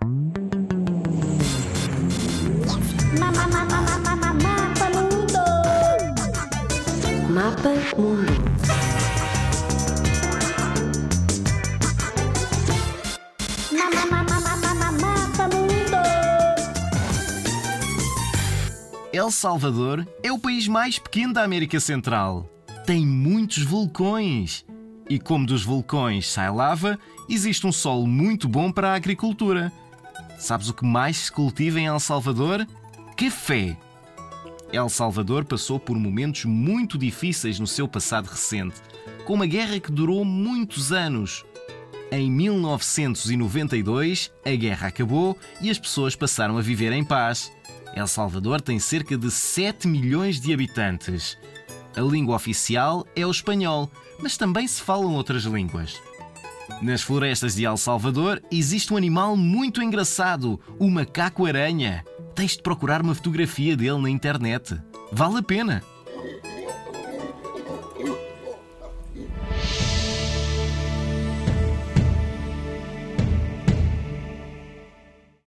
Mapa Mundo. Mapa Mundo. Mapa Mundo. El Salvador é o país mais pequeno da América Central. Tem muitos vulcões. E como dos vulcões sai lava, existe um solo muito bom para a agricultura. Sabes o que mais se cultiva em El Salvador? Café. El Salvador passou por momentos muito difíceis no seu passado recente, com uma guerra que durou muitos anos. Em 1992, a guerra acabou e as pessoas passaram a viver em paz. El Salvador tem cerca de 7 milhões de habitantes. A língua oficial é o espanhol, mas também se falam outras línguas. Nas florestas de El Salvador existe um animal muito engraçado, o macaco-aranha. Tens de procurar uma fotografia dele na internet. Vale a pena!